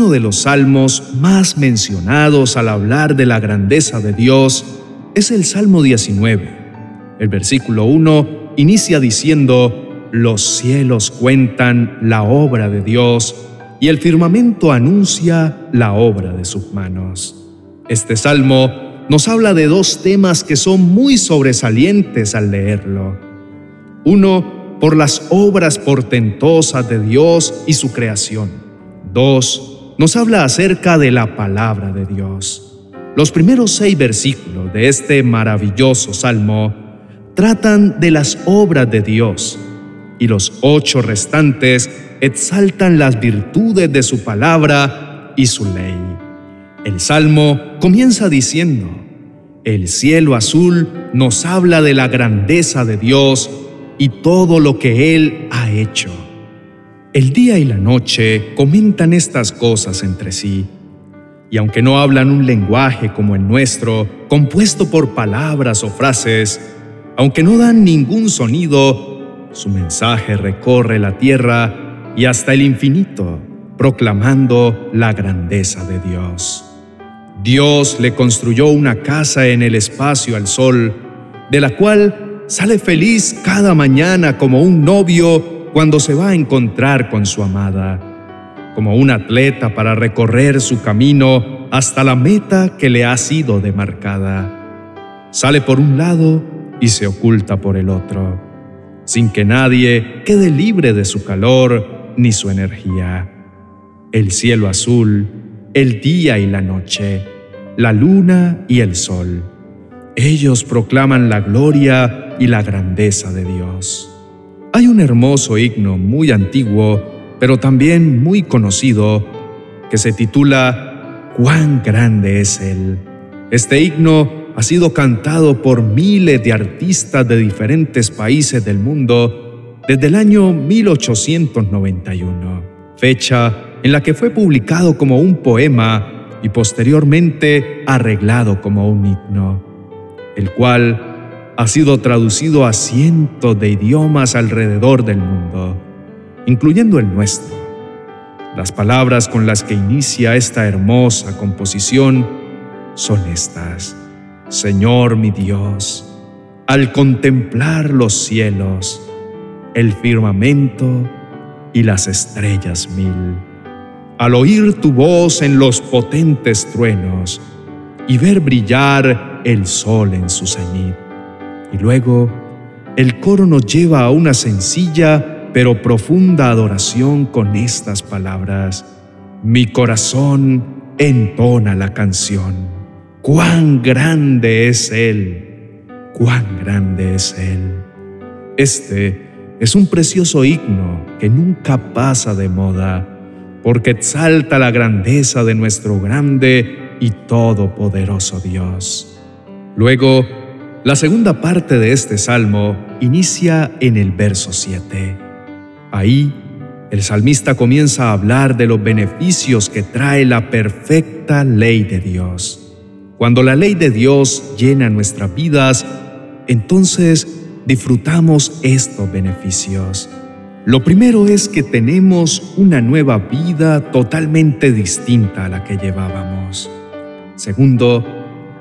uno de los salmos más mencionados al hablar de la grandeza de Dios es el Salmo 19. El versículo 1 inicia diciendo, Los cielos cuentan la obra de Dios y el firmamento anuncia la obra de sus manos. Este salmo nos habla de dos temas que son muy sobresalientes al leerlo. Uno, por las obras portentosas de Dios y su creación. Dos, nos habla acerca de la palabra de Dios. Los primeros seis versículos de este maravilloso salmo tratan de las obras de Dios y los ocho restantes exaltan las virtudes de su palabra y su ley. El salmo comienza diciendo, el cielo azul nos habla de la grandeza de Dios y todo lo que Él ha hecho. El día y la noche comentan estas cosas entre sí, y aunque no hablan un lenguaje como el nuestro, compuesto por palabras o frases, aunque no dan ningún sonido, su mensaje recorre la tierra y hasta el infinito, proclamando la grandeza de Dios. Dios le construyó una casa en el espacio al sol, de la cual sale feliz cada mañana como un novio cuando se va a encontrar con su amada, como un atleta para recorrer su camino hasta la meta que le ha sido demarcada. Sale por un lado y se oculta por el otro, sin que nadie quede libre de su calor ni su energía. El cielo azul, el día y la noche, la luna y el sol. Ellos proclaman la gloria y la grandeza de Dios. Hay un hermoso himno muy antiguo, pero también muy conocido, que se titula Cuán grande es Él. Este himno ha sido cantado por miles de artistas de diferentes países del mundo desde el año 1891, fecha en la que fue publicado como un poema y posteriormente arreglado como un himno, el cual ha sido traducido a cientos de idiomas alrededor del mundo, incluyendo el nuestro. Las palabras con las que inicia esta hermosa composición son estas. Señor mi Dios, al contemplar los cielos, el firmamento y las estrellas mil, al oír tu voz en los potentes truenos y ver brillar el sol en su cenit y luego, el coro nos lleva a una sencilla pero profunda adoración con estas palabras. Mi corazón entona la canción. Cuán grande es Él, cuán grande es Él. Este es un precioso himno que nunca pasa de moda, porque exalta la grandeza de nuestro grande y todopoderoso Dios. Luego, la segunda parte de este salmo inicia en el verso 7. Ahí, el salmista comienza a hablar de los beneficios que trae la perfecta ley de Dios. Cuando la ley de Dios llena nuestras vidas, entonces disfrutamos estos beneficios. Lo primero es que tenemos una nueva vida totalmente distinta a la que llevábamos. Segundo,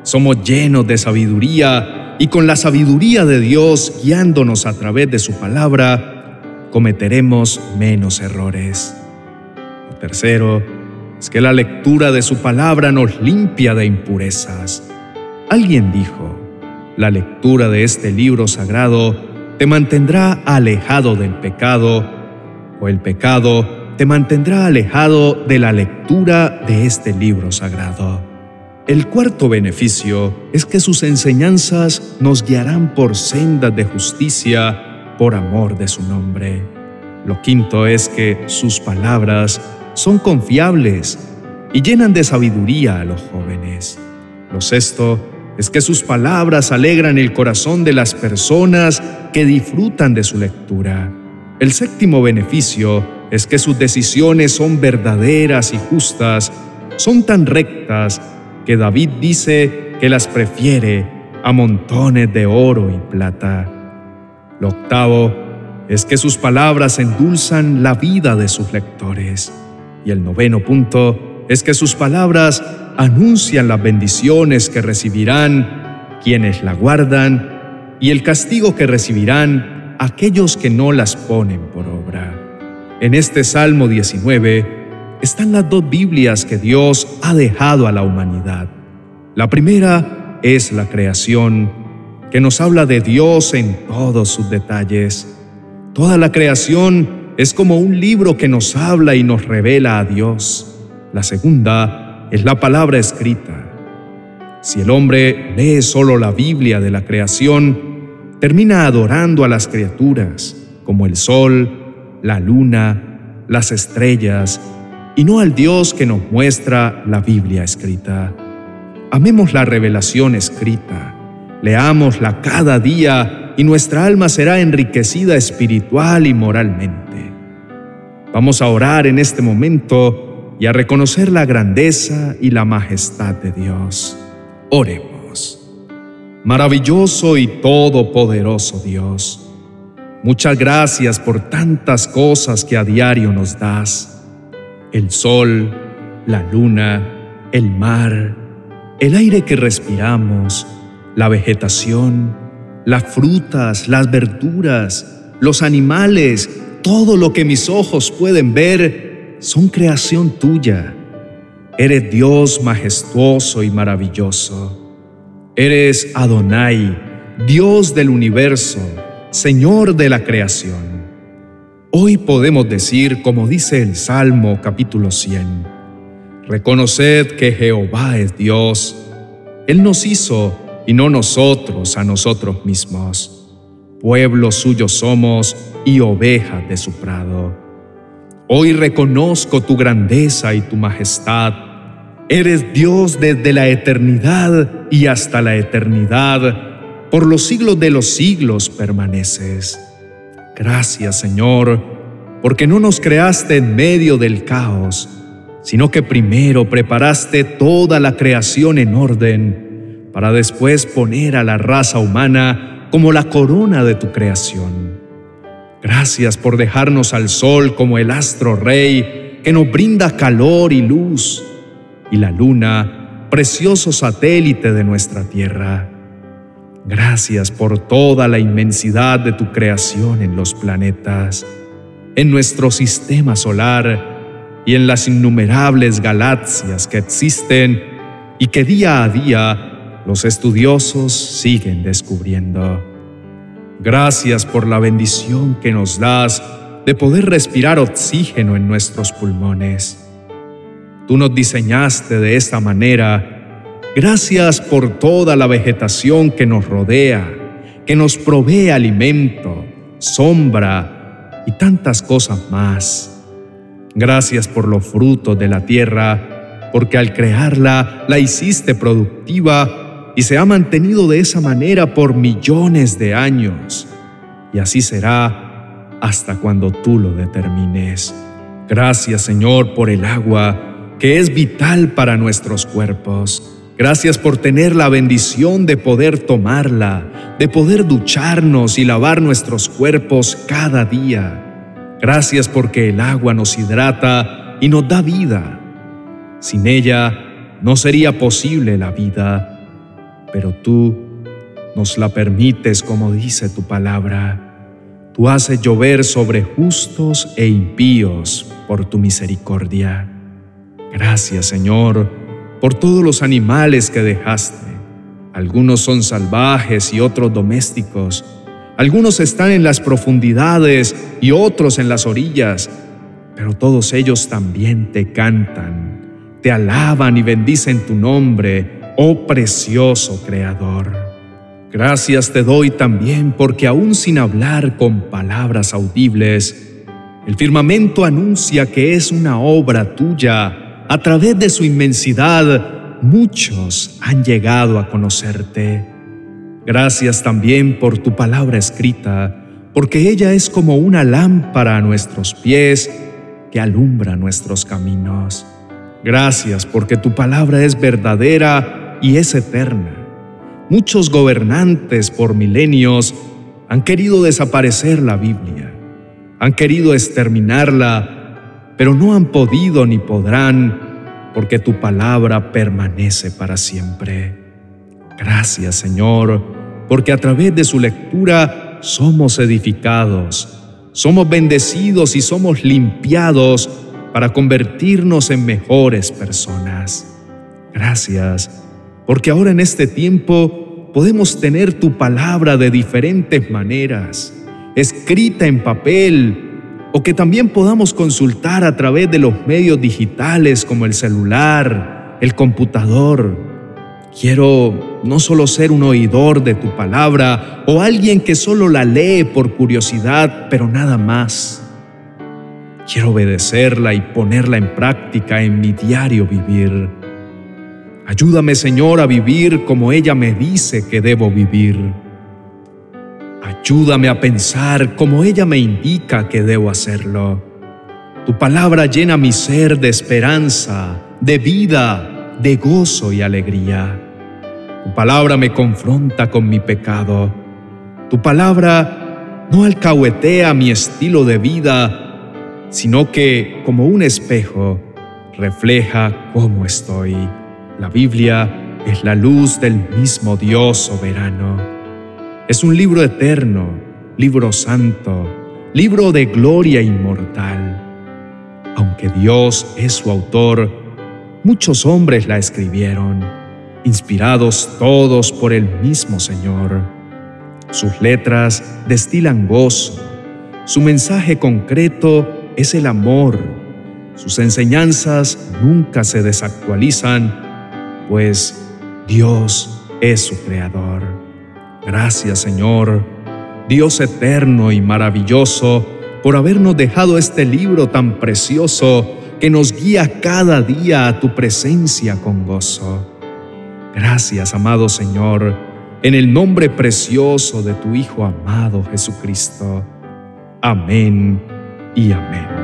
somos llenos de sabiduría y con la sabiduría de Dios guiándonos a través de su palabra, cometeremos menos errores. Lo tercero es que la lectura de su palabra nos limpia de impurezas. Alguien dijo, la lectura de este libro sagrado te mantendrá alejado del pecado, o el pecado te mantendrá alejado de la lectura de este libro sagrado. El cuarto beneficio es que sus enseñanzas nos guiarán por sendas de justicia por amor de su nombre. Lo quinto es que sus palabras son confiables y llenan de sabiduría a los jóvenes. Lo sexto es que sus palabras alegran el corazón de las personas que disfrutan de su lectura. El séptimo beneficio es que sus decisiones son verdaderas y justas, son tan rectas que David dice que las prefiere a montones de oro y plata. Lo octavo es que sus palabras endulzan la vida de sus lectores. Y el noveno punto es que sus palabras anuncian las bendiciones que recibirán quienes la guardan y el castigo que recibirán aquellos que no las ponen por obra. En este Salmo 19 están las dos Biblias que Dios ha dejado a la humanidad. La primera es la creación, que nos habla de Dios en todos sus detalles. Toda la creación es como un libro que nos habla y nos revela a Dios. La segunda es la palabra escrita. Si el hombre lee solo la Biblia de la creación, termina adorando a las criaturas, como el sol, la luna, las estrellas, y no al Dios que nos muestra la Biblia escrita. Amemos la revelación escrita, leámosla cada día y nuestra alma será enriquecida espiritual y moralmente. Vamos a orar en este momento y a reconocer la grandeza y la majestad de Dios. Oremos. Maravilloso y todopoderoso Dios, Muchas gracias por tantas cosas que a diario nos das. El sol, la luna, el mar, el aire que respiramos, la vegetación, las frutas, las verduras, los animales, todo lo que mis ojos pueden ver, son creación tuya. Eres Dios majestuoso y maravilloso. Eres Adonai, Dios del universo Señor de la creación. Hoy podemos decir, como dice el Salmo capítulo 100, Reconoced que Jehová es Dios. Él nos hizo y no nosotros a nosotros mismos. Pueblo suyo somos y oveja de su prado. Hoy reconozco tu grandeza y tu majestad. Eres Dios desde la eternidad y hasta la eternidad por los siglos de los siglos permaneces. Gracias, Señor, porque no nos creaste en medio del caos, sino que primero preparaste toda la creación en orden, para después poner a la raza humana como la corona de tu creación. Gracias por dejarnos al sol como el astro rey que nos brinda calor y luz, y la luna, precioso satélite de nuestra tierra. Gracias por toda la inmensidad de tu creación en los planetas, en nuestro sistema solar y en las innumerables galaxias que existen y que día a día los estudiosos siguen descubriendo. Gracias por la bendición que nos das de poder respirar oxígeno en nuestros pulmones. Tú nos diseñaste de esta manera Gracias por toda la vegetación que nos rodea, que nos provee alimento, sombra y tantas cosas más. Gracias por los frutos de la tierra, porque al crearla la hiciste productiva y se ha mantenido de esa manera por millones de años. Y así será hasta cuando tú lo determines. Gracias Señor por el agua, que es vital para nuestros cuerpos. Gracias por tener la bendición de poder tomarla, de poder ducharnos y lavar nuestros cuerpos cada día. Gracias porque el agua nos hidrata y nos da vida. Sin ella no sería posible la vida, pero tú nos la permites como dice tu palabra. Tú haces llover sobre justos e impíos por tu misericordia. Gracias Señor por todos los animales que dejaste. Algunos son salvajes y otros domésticos. Algunos están en las profundidades y otros en las orillas, pero todos ellos también te cantan, te alaban y bendicen tu nombre, oh precioso Creador. Gracias te doy también porque aún sin hablar con palabras audibles, el firmamento anuncia que es una obra tuya a través de su inmensidad, muchos han llegado a conocerte. Gracias también por tu palabra escrita, porque ella es como una lámpara a nuestros pies que alumbra nuestros caminos. Gracias porque tu palabra es verdadera y es eterna. Muchos gobernantes por milenios han querido desaparecer la Biblia, han querido exterminarla pero no han podido ni podrán, porque tu palabra permanece para siempre. Gracias, Señor, porque a través de su lectura somos edificados, somos bendecidos y somos limpiados para convertirnos en mejores personas. Gracias, porque ahora en este tiempo podemos tener tu palabra de diferentes maneras, escrita en papel, o que también podamos consultar a través de los medios digitales como el celular, el computador. Quiero no solo ser un oidor de tu palabra o alguien que solo la lee por curiosidad, pero nada más. Quiero obedecerla y ponerla en práctica en mi diario vivir. Ayúdame, Señor, a vivir como ella me dice que debo vivir. Ayúdame a pensar como ella me indica que debo hacerlo. Tu palabra llena mi ser de esperanza, de vida, de gozo y alegría. Tu palabra me confronta con mi pecado. Tu palabra no alcahuetea mi estilo de vida, sino que, como un espejo, refleja cómo estoy. La Biblia es la luz del mismo Dios soberano. Es un libro eterno, libro santo, libro de gloria inmortal. Aunque Dios es su autor, muchos hombres la escribieron, inspirados todos por el mismo Señor. Sus letras destilan gozo, su mensaje concreto es el amor. Sus enseñanzas nunca se desactualizan, pues Dios es su creador. Gracias Señor, Dios eterno y maravilloso, por habernos dejado este libro tan precioso que nos guía cada día a tu presencia con gozo. Gracias, amado Señor, en el nombre precioso de tu Hijo amado Jesucristo. Amén y amén.